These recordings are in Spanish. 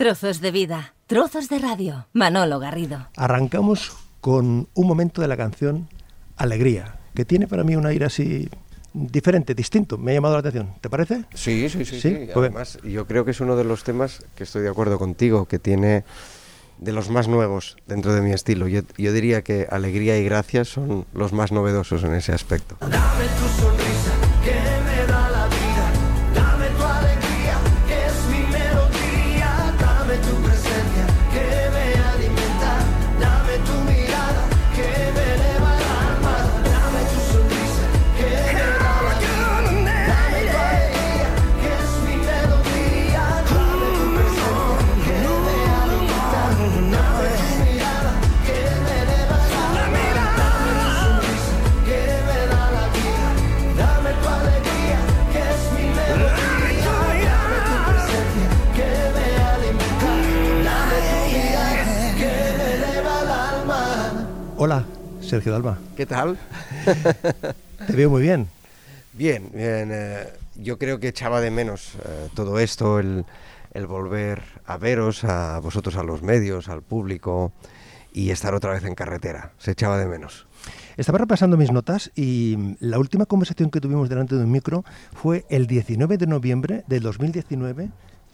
Trozos de vida, trozos de radio. Manolo Garrido. Arrancamos con un momento de la canción Alegría, que tiene para mí un aire así diferente, distinto. Me ha llamado la atención. ¿Te parece? Sí, sí, sí. Sí, sí. pues- Además, yo creo que es uno de los temas que estoy de acuerdo contigo, que tiene de los más nuevos dentro de mi estilo. Yo, yo diría que alegría y gracia son los más novedosos en ese aspecto. Dame tu sonrisa Sergio Dalma. ¿Qué tal? Te veo muy bien. Bien, bien, eh, yo creo que echaba de menos eh, todo esto, el, el volver a veros, a vosotros, a los medios, al público y estar otra vez en carretera. Se echaba de menos. Estaba repasando mis notas y la última conversación que tuvimos delante de un micro fue el 19 de noviembre del 2019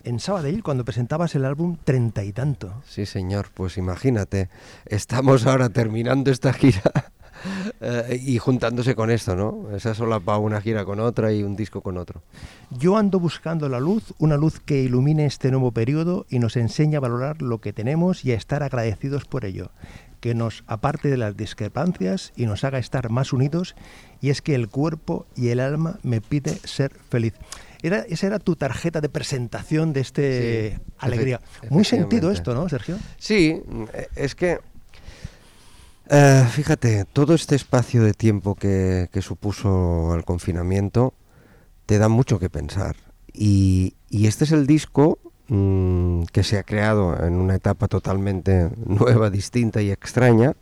en Sabadell cuando presentabas el álbum Treinta y tanto. Sí, señor, pues imagínate, estamos ahora terminando esta gira eh, y juntándose con esto, ¿no? Esa sola va una gira con otra y un disco con otro. Yo ando buscando la luz, una luz que ilumine este nuevo periodo y nos enseñe a valorar lo que tenemos y a estar agradecidos por ello, que nos aparte de las discrepancias y nos haga estar más unidos y es que el cuerpo y el alma me pide ser feliz. Era, esa era tu tarjeta de presentación de este Sí, alegría. Muy sentido esto, ¿no, Sergio? Sí, eh, es que, eh, fíjate, todo este espacio de tiempo que, que supuso el confinamiento te da mucho que pensar. Y, y este es el disco mm, que se ha creado en una etapa totalmente nueva, distinta y extraña.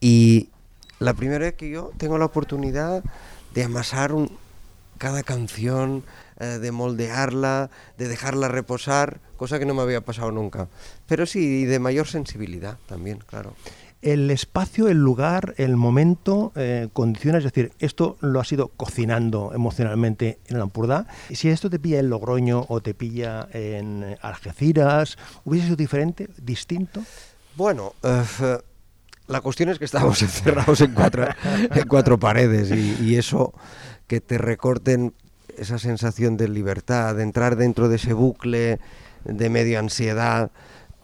Y la primera vez que yo tengo la oportunidad de amasar un- cada canción, eh, de moldearla, de dejarla reposar, cosa que no me había pasado nunca. Pero sí, y de mayor sensibilidad también, claro. El espacio, el lugar, el momento eh, condiciona, es decir, esto lo has ido cocinando emocionalmente en el Ampurdá. Si esto te pilla en Logroño o te pilla en Algeciras, ¿hubiese sido diferente, distinto? Bueno, eh, la cuestión es que estábamos encerrados en cuatro, en cuatro paredes y, y eso que te recorten esa sensación de libertad, de entrar dentro de ese bucle de medio ansiedad,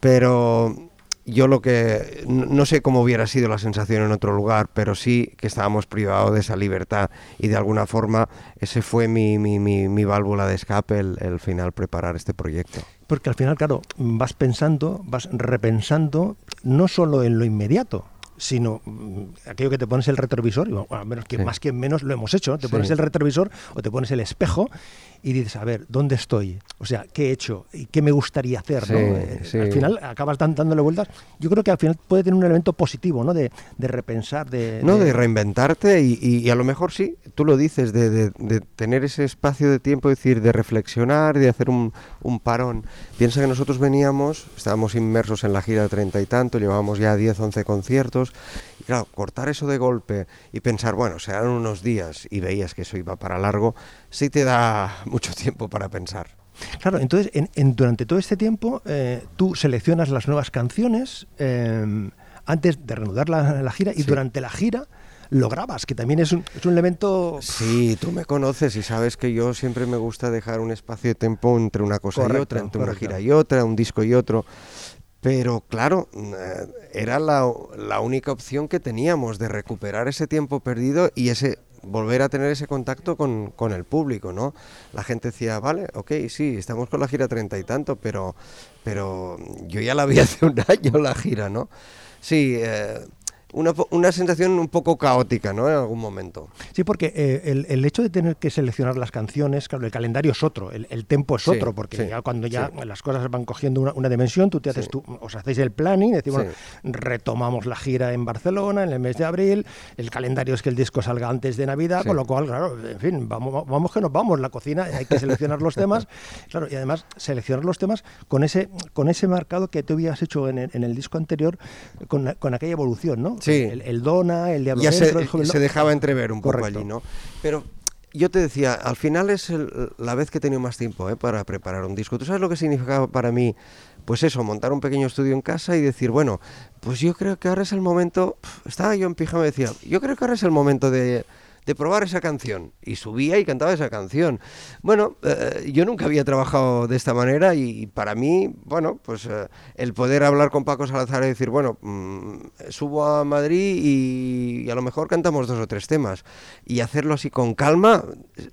pero yo lo que no sé cómo hubiera sido la sensación en otro lugar, pero sí que estábamos privados de esa libertad y de alguna forma ese fue mi, mi, mi, mi válvula de escape el, el final preparar este proyecto. Porque al final, claro, vas pensando, vas repensando no solo en lo inmediato, sino mm, aquello que te pones el retrovisor, y bueno, menos que Sí. más que menos lo hemos hecho, te Sí. pones el retrovisor o te pones el espejo y dices, a ver, ¿dónde estoy? O sea, ¿qué he hecho? ¿Y qué me gustaría hacer? ¿no? Sí, Eh, sí. Al final acabas dándole vueltas. Yo creo que al final puede tener un elemento positivo, ¿no? De, de repensar, de... No, de reinventarte y, y- y a lo mejor sí, tú lo dices, de, de- de tener ese espacio de tiempo, es decir, de reflexionar, de hacer un, un parón. Piensa que nosotros veníamos, estábamos inmersos en la gira de treinta y tanto, llevábamos ya 10, 11 conciertos, y claro, cortar eso de golpe y pensar, bueno, serán unos días y veías que eso iba para largo, sí te da mucho tiempo para pensar. Claro, entonces en- en- durante todo este tiempo eh, tú seleccionas las nuevas canciones eh, antes de reanudar la, la gira y Sí. durante la gira lo grabas, que también es un, es un elemento... Sí, tú me conoces y sabes que yo siempre me gusta dejar un espacio de tiempo entre una cosa y otra, entre una gira y otra, un disco y otro. Pero claro, eh, era la, la única opción que teníamos de recuperar ese tiempo perdido y ese volver a tener ese contacto con, con el público, ¿no? La gente decía, vale, ok, sí, estamos con la gira treinta y tanto, pero, pero yo ya la vi hace un año la gira, ¿no? Sí, eh, una, una sensación un poco caótica, ¿no? En algún momento. Sí, porque eh, el, el hecho de tener que seleccionar las canciones, claro, el calendario es otro, el, el tempo es Sí, otro, porque sí, ya cuando ya sí. las cosas van cogiendo una, una dimensión, tú te haces tú, os hacéis el planning, decimos, bueno, retomamos la gira en Barcelona en el mes de abril, el calendario es que el disco salga antes de Navidad, con lo cual, claro, en fin, vamos, vamos que nos vamos, la cocina, hay que seleccionar los temas, claro, y además seleccionar los temas con ese, con ese marcado que tú habías hecho en el, en el disco anterior, con, con aquella evolución, ¿no? Sí. El, el Dona, el Diablo ya Dentro, se, el Joven se dejaba entrever un poco allí, ¿no? Pero yo te decía, al final es el- la vez que he tenido más tiempo ¿eh? para preparar un disco. ¿Tú sabes lo que significaba para mí? Pues eso, montar un pequeño estudio en casa y decir, bueno, pues yo creo que ahora es el momento, estaba yo en pijama y decía, yo creo que ahora es el momento de, de probar esa canción. Y subía y cantaba esa canción. Bueno, eh, yo nunca había trabajado de esta manera y, para mí, bueno, pues eh, el poder hablar con Paco Salazar y decir, bueno, mm, subo a Madrid y, a lo mejor cantamos dos o tres temas. Y hacerlo así con calma,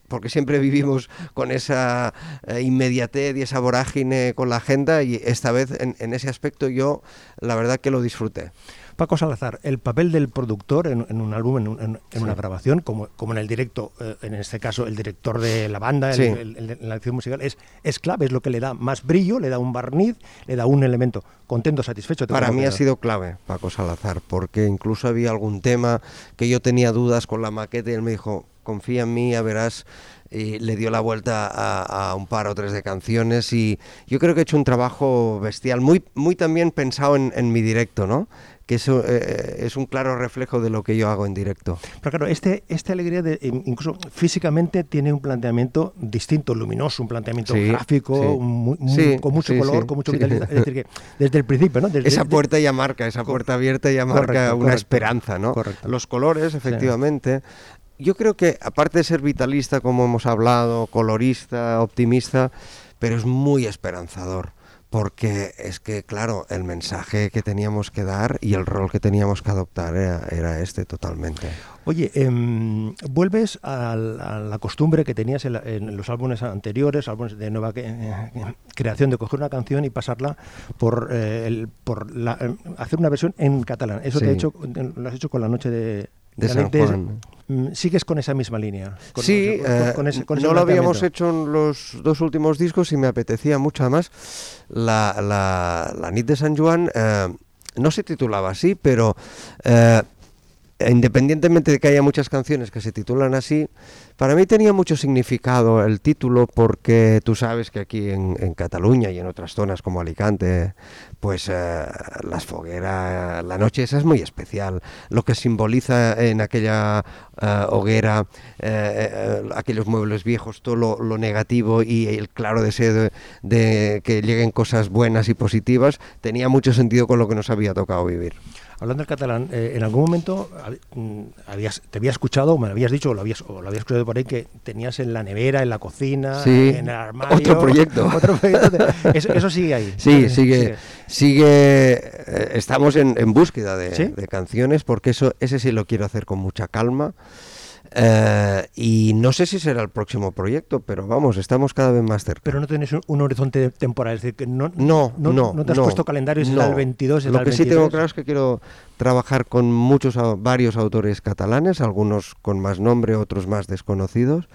porque siempre vivimos con esa eh, inmediatez y esa vorágine con la agenda y esta vez en ese aspecto yo la verdad que lo disfruté. Paco Salazar, el papel del productor en, en un álbum, en, un- en- en una grabación, como, como en el directo, eh, en este caso el director de la banda, el- Sí. el- el- la acción musical, es, es clave, es lo que le da más brillo, le da un barniz, le da un elemento contento, satisfecho. Para mí ha sido clave Paco Salazar, porque incluso había algún tema que yo tenía dudas con la maqueta y él me dijo, confía en mí, ya verás, y le dio la vuelta a, a un par o tres de canciones y yo creo que he hecho un trabajo bestial, muy, muy también pensado en, en mi directo, ¿no? Que eso eh, es un claro reflejo de lo que yo hago en directo. Pero claro, este, esta alegría, de, in- incluso físicamente, tiene un planteamiento distinto, luminoso, un planteamiento Sí, gráfico, sí. muy- muy- Sí, con mucho color, con mucho vitalidad. Es decir, que desde el principio, ¿no? Desde- Esa puerta ya marca, esa puerta abierta ya marca Correcto, una correcto. esperanza, ¿no? Correcto. Los colores, efectivamente. Yo creo que, aparte de ser vitalista, como hemos hablado, colorista, optimista, pero es muy esperanzador. Porque es que, claro, el mensaje que teníamos que dar y el rol que teníamos que adoptar era, era este totalmente. Oye, em, vuelves a, la costumbre que tenías en, la- en los álbumes anteriores, álbumes de nueva eh, creación, de coger una canción y pasarla por, eh, el- por la- eh, hacer una versión en catalán. Eso te ha hecho, lo has hecho con la noche de, De San Juan. Mm, Sigues con esa misma línea. con- sí, con- eh, con ese- no lo habíamos hecho en los dos últimos discos y me apetecía mucho. La, la, la Nit de San Juan eh, no se titulaba así, pero eh, independientemente de que haya muchas canciones que se titulan así, para mí tenía mucho significado el título porque tú sabes que aquí en, Cataluña y en otras zonas como Alicante, pues eh, las fogueras, la noche esa es muy especial. Lo que simboliza en aquella eh, hoguera, eh, aquellos muebles viejos, todo lo, negativo y el claro deseo de, de que lleguen cosas buenas y positivas, tenía mucho sentido con lo que nos había tocado vivir. Hablando del catalán, eh, en algún momento mm, habías, te había escuchado, o me lo habías dicho, o lo habías, o lo habías escuchado por ahí, que tenías en la nevera, en la cocina, Sí, en el armario. otro proyecto. otro proyecto de- eso, eso sigue ahí. Sí, sigue, sigue, eh, estamos en, en búsqueda de, ¿Sí? de canciones porque eso, ese sí lo quiero hacer con mucha calma. Eh, y no sé si será el próximo proyecto, pero vamos, estamos cada vez más cerca. Pero no tienes un, un horizonte temporal, es decir, que no, No, no, no te has no, puesto calendario, no. es el 22, es Lo el que sí tengo 23. claro es que quiero trabajar con muchos, varios autores catalanes, algunos con más nombre, otros más desconocidos,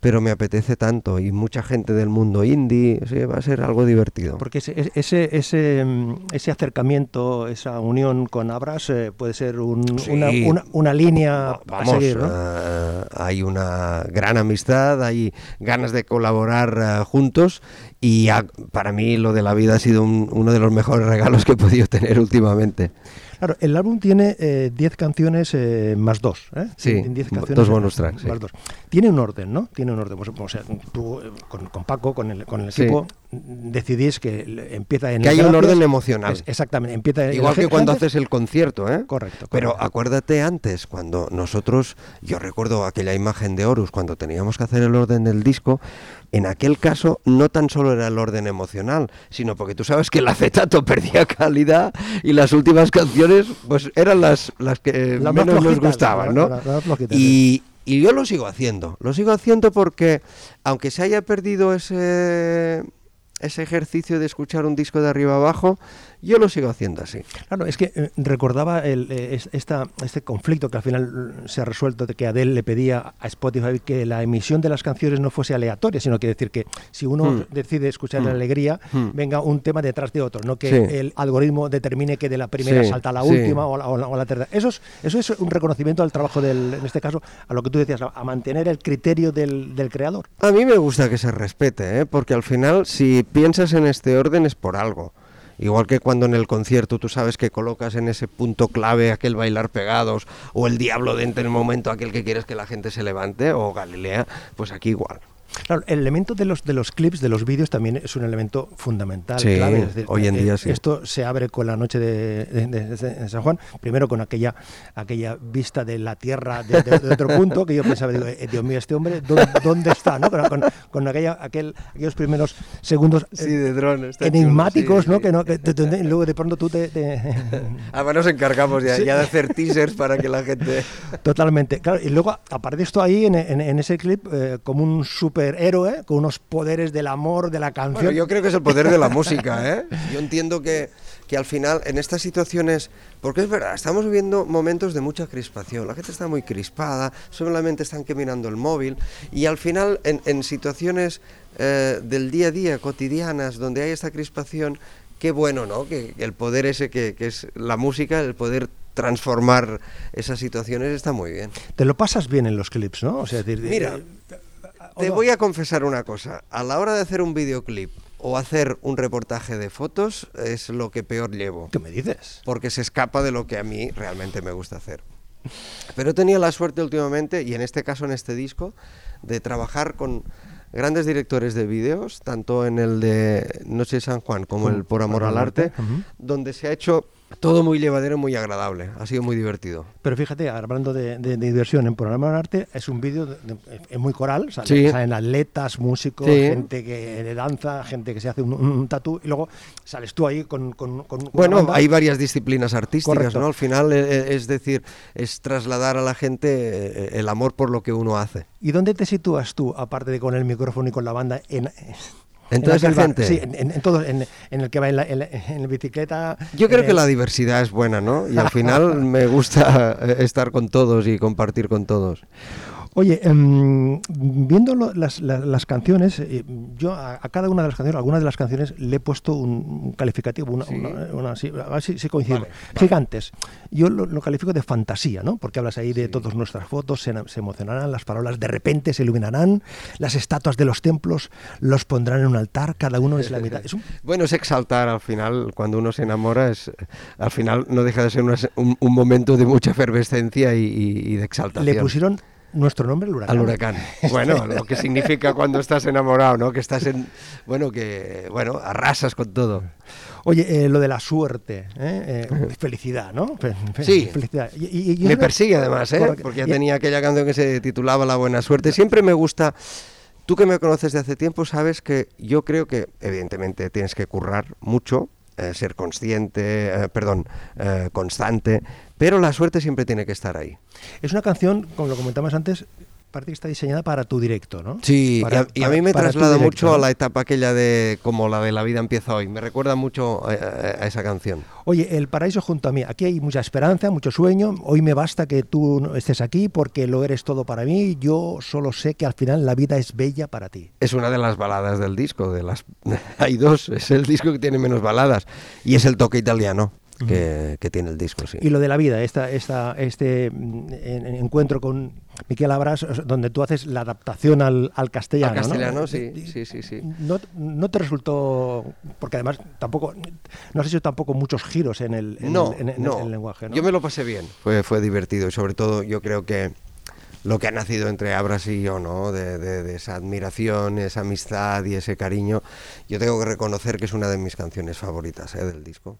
pero me apetece tanto y mucha gente del mundo indie, sí, va a ser algo divertido. Porque ese, ese, ese, mm, ese acercamiento, esa unión con Abras eh, puede ser un- Sí. una, una, una línea a Vamos, seguir, ¿no? eh, hay una gran amistad, hay ganas de colaborar eh, juntos y ha- para mí lo de la vida ha sido un- uno de los mejores regalos que he podido tener últimamente. Claro, el álbum tiene eh, 10 canciones eh, más dos. ¿eh? Sí, Tiene 10 bo- canciones dos eh, bonus tracks, sí. Más dos. Tiene un orden, ¿no? Tiene un orden. Pues, o sea, tú eh, con, con Paco, con el, con el Sí. equipo, mm, decidís que empieza en Que hay un orden emocional. es- exactamente, empieza en Igual que cuando haces el concierto, ¿eh? Correcto, Pero acuérdate antes, cuando nosotros, yo recuerdo aquella imagen de Horus, cuando teníamos que hacer el orden del disco, en aquel caso no tan solo era el orden emocional, sino porque tú sabes que el acetato perdía calidad y las últimas canciones pues eran las, las que menos nos gustaban, la- ¿no? la- Y, y yo lo sigo haciendo, lo sigo haciendo porque aunque se haya perdido ese ese ejercicio de escuchar un disco de arriba abajo, yo lo sigo haciendo así. Claro, es que eh, recordaba el, eh, es- esta, este conflicto que al final eh, se ha resuelto de que Adele le pedía a Spotify que la emisión de las canciones no fuese aleatoria, sino que decir que si uno Hmm. decide escuchar la Hmm. alegría, Hmm. venga un tema detrás de otro, no que Sí. el algoritmo determine que de la primera Sí, salta a la sí. última o la, o la- o la tercera. Eso es, eso es un reconocimiento al trabajo del, en este caso, a lo que tú decías, a, a mantener el criterio del, del creador. A mí me gusta que se respete, ¿eh? porque al final si piensas en este orden es por algo. Igual que cuando en el concierto tú sabes que colocas en ese punto clave aquel bailar pegados o el diablo dentro en el momento aquel que quieres que la gente se levante o Galilea, pues aquí igual. Claro, el elemento de los de los clips, de los vídeos, también es un elemento fundamental, Sí, clave. Es hoy en eh, día sí. Esto se abre con la noche de, de- de- de San Juan, primero con aquella aquella vista de la tierra de, otro punto, que yo pensaba, digo, eh, Dios mío, este hombre, ¿dónde, dónde está? ¿no? Con, con- con aquella, aquel, aquellos primeros segundos eh, de dron. enigmáticos, ¿no? Que no que te- y luego de pronto tú te... te- Además nos encargamos ya, Sí. ya de hacer teasers para que la gente... Totalmente, claro. Y luego aparece esto ahí en, en- en ese clip eh, como un superhéroe con unos poderes del amor, de la canción. Bueno, yo creo que es el poder de la música, ¿eh? Yo entiendo que, que al final, en estas situaciones, porque es verdad, estamos viviendo momentos de mucha crispación, la gente está muy crispada, solamente están que mirando el móvil, y al final, en, en situaciones eh, del día a día, cotidianas, donde hay esta crispación, qué bueno, ¿no? Que, que el poder ese que, que es la música, el poder transformar esas situaciones está muy bien. Te lo pasas bien en los clips, ¿no? O sea, decir, Mira, eh, Te no. voy a confesar una cosa. A la hora de hacer un videoclip o hacer un reportaje de fotos es lo que peor llevo. ¿Qué me dices? Porque se escapa de lo que a mí realmente me gusta hacer. Pero he tenido la suerte últimamente, y en este caso en este disco, de trabajar con grandes directores de vídeos, tanto en el de Noche de San Juan como el Por Amor al Arte, Arte, ujú. donde se ha hecho todo muy llevadero muy agradable. Ha sido muy divertido. Pero fíjate, hablando de, de- de diversión en programa de arte, es un vídeo de- de- es muy coral, Sí. salen atletas, músicos, Sí. gente que de danza, gente que se hace un, un tatú, y luego sales tú ahí con... con- con Bueno, hay varias disciplinas artísticas, Correcto. ¿no? Al final, eh, eh, es decir, es trasladar a la gente eh, el amor por lo que uno hace. ¿Y dónde te sitúas tú, aparte de con el micrófono y con la banda, en... En toda esa gente. Sí, en, en- en todo, en, en el que va en la, en la- bicicleta. Yo creo que la diversidad es buena, ¿no? Y al final me gusta eh, estar con todos y compartir con todos. Oye, em, viendo lo- las, la- las canciones, eh, yo a, a cada una de las canciones, algunas de las canciones le he pusto un, calificativo, una, Sí. una- una- sí, a ver si, si. Vale, vale. Gigantes. Yo lo, lo califico de fantasía, ¿no? Porque hablas ahí de Sí. todas nuestras fotos, se, se emocionarán, las palabras de repente se iluminarán, las estatuas de los templos los pondrán en un altar, cada uno es la mitad. Es un- Bueno, es exaltar al final, cuando uno se enamora, es, al final no deja de ser una un, un momento de mucha efervescencia y, y- y de exaltación. le pusieron nuestro nombre al huracán. Al huracán. Bueno, lo que significa cuando estás enamorado, ¿no? Que estás en. Bueno, que. Bueno, arrasas con todo. Oye, eh, lo de la suerte, ¿eh? Eh, felicidad, ¿no? Fe- fe- Sí. Felicidad. Y- y- y Me persigue además, ¿eh? Porque ya tenía aquella canción que se titulaba La buena suerte. Siempre me gusta. Tú que me conoces de hace tiempo sabes que yo creo que evidentemente tienes que currar mucho, eh, ser consciente, eh, perdón, eh, constante, pero la suerte siempre tiene que estar ahí. Es una canción, como lo comentabas antes, parece que está diseñada para tu directo, ¿no? Sí, y a, y a para- mí me traslada mucho a la etapa aquella de como la de la vida empieza hoy. Me recuerda mucho a, a- a esa canción. Oye, el paraíso junto a mí. Aquí hay mucha esperanza, mucho sueño. Hoy me basta que tú estés aquí porque lo eres todo para mí. Yo solo sé que al final la vida es bella para ti. Es una de las baladas del disco. De las hay dos. Es el disco que tiene menos baladas y es el toque italiano que, que tiene el disco. Sí. Y lo de la vida, esta, esta, este mm, en- en- encuentro con Miquel Abras, donde tú haces la adaptación al, al castellano. Al ¿no? castellano, sí, Y- sí, sí, sí. No, no te resultó, porque además tampoco, no has hecho tampoco muchos giros en el, en no, el, en- en no. el lenguaje. ¿no? Yo me lo pasé bien. Fue, fue divertido y sobre todo yo creo que lo que ha nacido entre Abras y yo, ¿no? De, de- de esa admiración, esa amistad y ese cariño, yo tengo que reconocer que es una de mis canciones favoritas ¿eh? del disco.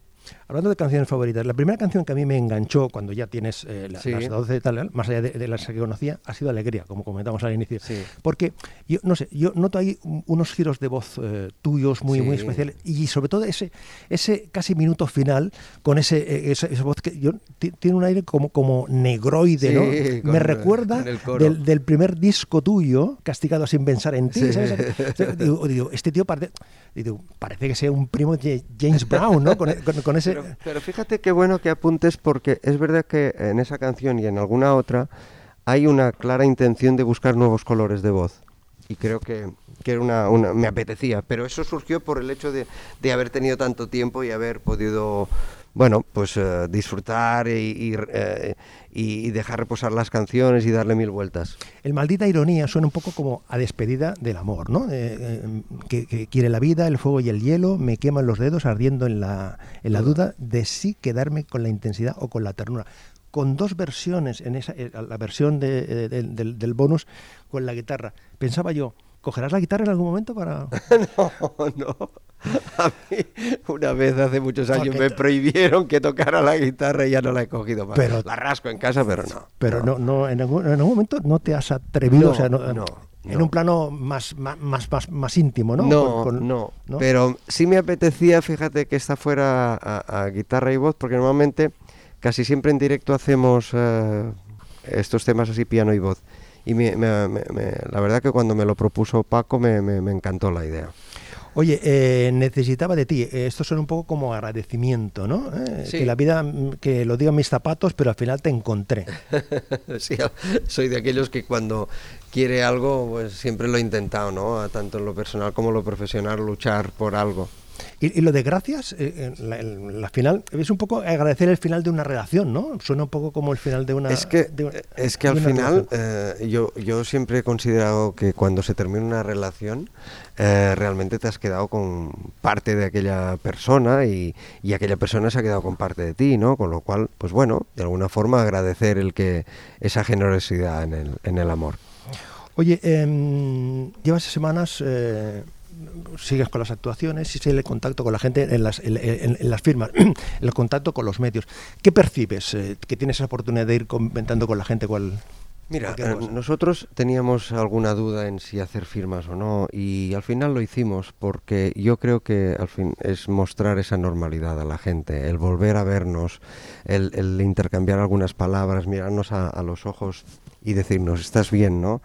Hablando de canciones favoritas, la primera canción que a mí me enganchó cuando ya tienes eh, la- Sí. las 12 y tal, más allá de, de las que conocía, ha sido Alegría, como comentamos al inicio. Sí. Porque yo no sé, yo noto ahí un- unos giros de voz eh, tuyos muy, muy Sí. especiales y sobre todo ese, ese casi minuto final con ese, eh, esa, esa voz que yo, ti- tiene un aire como, como negroide, ¿no? con- me recuerda del, del primer disco tuyo, Castigado sin pensar en ti. ¿sabes? Digo, digo, este tío parece, digo, parece que sea un primo de James Brown, ¿no? Con, con- Pero, fíjate qué bueno que apuntes porque es verdad que en esa canción y en alguna otra hay una clara intención de buscar nuevos colores de voz. Y creo que, que era una, me apetecía. Pero eso surgió por el hecho de, de haber tenido tanto tiempo y haber podido, bueno, pues eh, disfrutar y, y, eh, y- y dejar reposar las canciones y darle mil vueltas. El maldita ironía suena un poco como a despedida del amor, ¿no? Eh, eh, que, que quiere la vida, el fuego y el hielo, me queman los dedos ardiendo en la, en la duda de si quedarme con la intensidad o con la ternura. Con dos versiones, en esa, eh, la versión de- del- del, del bonus con la guitarra. Pensaba yo, ¿cogerás la guitarra en algún momento para...? No, no. A mí una vez hace muchos años Porque me prohibieron que tocara la guitarra y ya no la he cogido más. Pero- la rasco en casa, pero no. Pero no, no, en, algún, en algún momento no te has atrevido, No, o sea, no- en un plano más, más, más, más, íntimo, ¿no? No, Con- con- no, ¿no? Pero sí me apetecía, fíjate, que esta fuera a, a guitarra y voz, porque normalmente casi siempre en directo hacemos eh, estos temas así, piano y voz. Y me- me- me- me- la verdad que cuando me lo propuso Paco me encantó la idea. Oye, eh, necesitaba de ti. eh, Esto son un poco como agradecimiento, ¿no? Eh, Sí. Que la vida, mm, que lo digan mis zapatos, pero al final te encontré. Sí, soy de aquellos que cuando quiere algo, pues siempre lo he intentado, ¿no? Tanto en lo personal como en lo profesional, luchar por algo. Y, y lo de gracias, eh, en la, en la final, es un poco agradecer el final de una relación, ¿no? Suena un poco como el final de una. Es que, de una- es que al final eh, yo, yo siempre he considerado que cuando se termina una relación eh, realmente te has quedado con parte de aquella persona y, y aquella persona se ha quedado con parte de ti, ¿no? Con lo cual, pues bueno, de alguna forma agradecer el que esa generosidad en el, en el amor. Oye, em, llevas semanas, eh, sigues con las actuaciones y el contacto con la gente en las, en, en- en las firmas, el contacto con los medios. ¿Qué percibes? eh, que tienes esa oportunidad de ir comentando con la gente cuál. Mira, eh, nosotros teníamos alguna duda en si hacer firmas o no y al final lo hicimos porque yo creo que al fin es mostrar esa normalidad a la gente, el volver a vernos, el, el intercambiar algunas palabras, mirarnos a, a los ojos y decirnos, estás bien, ¿no?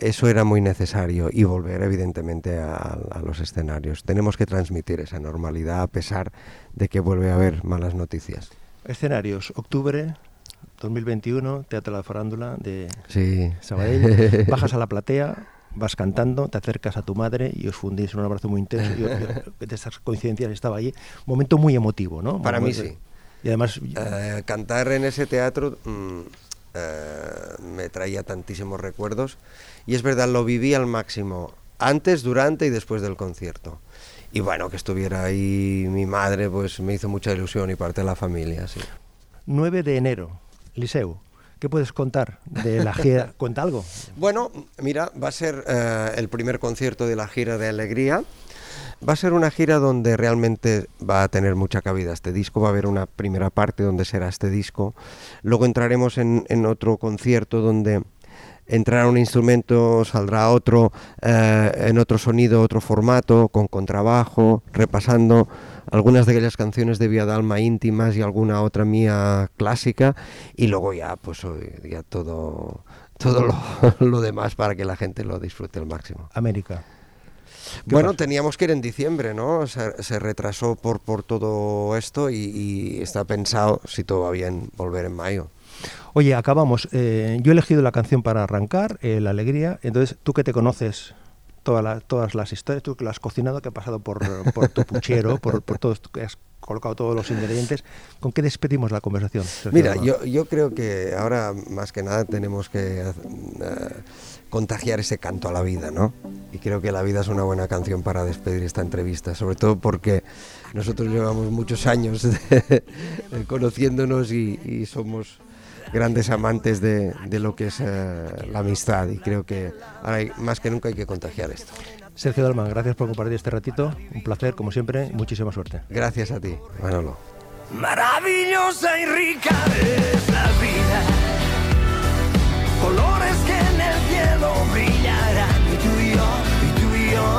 Eso era muy necesario y volver evidentemente a, a los escenarios. Tenemos que transmitir esa normalidad a pesar de que vuelve a haber malas noticias. Escenarios, octubre 2021, Teatro de la Farándula de Sí. Sabadell. Bajas a la platea, vas cantando, te acercas a tu madre y os fundís en un abrazo muy intenso. Yo, yo de estas coincidencias estaba allí. Momento muy emotivo, ¿no? Para mí sí. Y además, Eh, cantar en ese teatro mm, eh, me traía tantísimos recuerdos y es verdad, lo viví al máximo, antes, durante y después del concierto. Y bueno, que estuviera ahí mi madre, pues me hizo mucha ilusión y parte de la familia, sí. 9 de enero, Liceu. ¿Qué puedes contar de la gira? ¿Cuenta algo? Bueno, mira, va a ser eh, el primer concierto de la gira de Alegría. Va a ser una gira donde realmente va a tener mucha cabida este disco. Va a haber una primera parte donde será este disco. Luego entraremos en, en otro concierto donde entrará un instrumento, saldrá otro, eh, en otro sonido, otro formato, con contrabajo, repasando algunas de aquellas canciones de Vía Dalma íntimas y alguna otra mía clásica. Y luego ya, pues ya todo, todo lo, lo demás para que la gente lo disfrute al máximo. América. ¿Qué Bueno, pasa? teníamos que ir en diciembre, ¿no? Se, se retrasó por, por todo esto y, y está pensado, si todo va bien, volver en mayo. Oye, acabamos. Eh, yo he elegido la canción para arrancar, eh, La Alegría. Entonces, tú que te conoces toda la- todas las historias, tú que lo has cocinado, que ha pasado por, por tu puchero, por, por todo, esto, que has colocado todos los ingredientes, ¿con qué despedimos la conversación? Sergio Mira, yo, yo creo que ahora más que nada tenemos que eh, contagiar ese canto a la vida, ¿no? Y creo que La vida es una buena canción para despedir esta entrevista, sobre todo porque nosotros llevamos muchos años de- de conociéndonos y, y somos grandes amantes de, de lo que es eh, la amistad y creo que ahora hay- más que nunca hay que contagiar esto. Sergio Dalman, gracias por compartir este ratito. Un placer, como siempre, y muchísima suerte. Gracias a ti, Manolo. Maravillosa y rica es la vida. Colores que en el cielo brillarán. Y tú y yo, y tú y yo,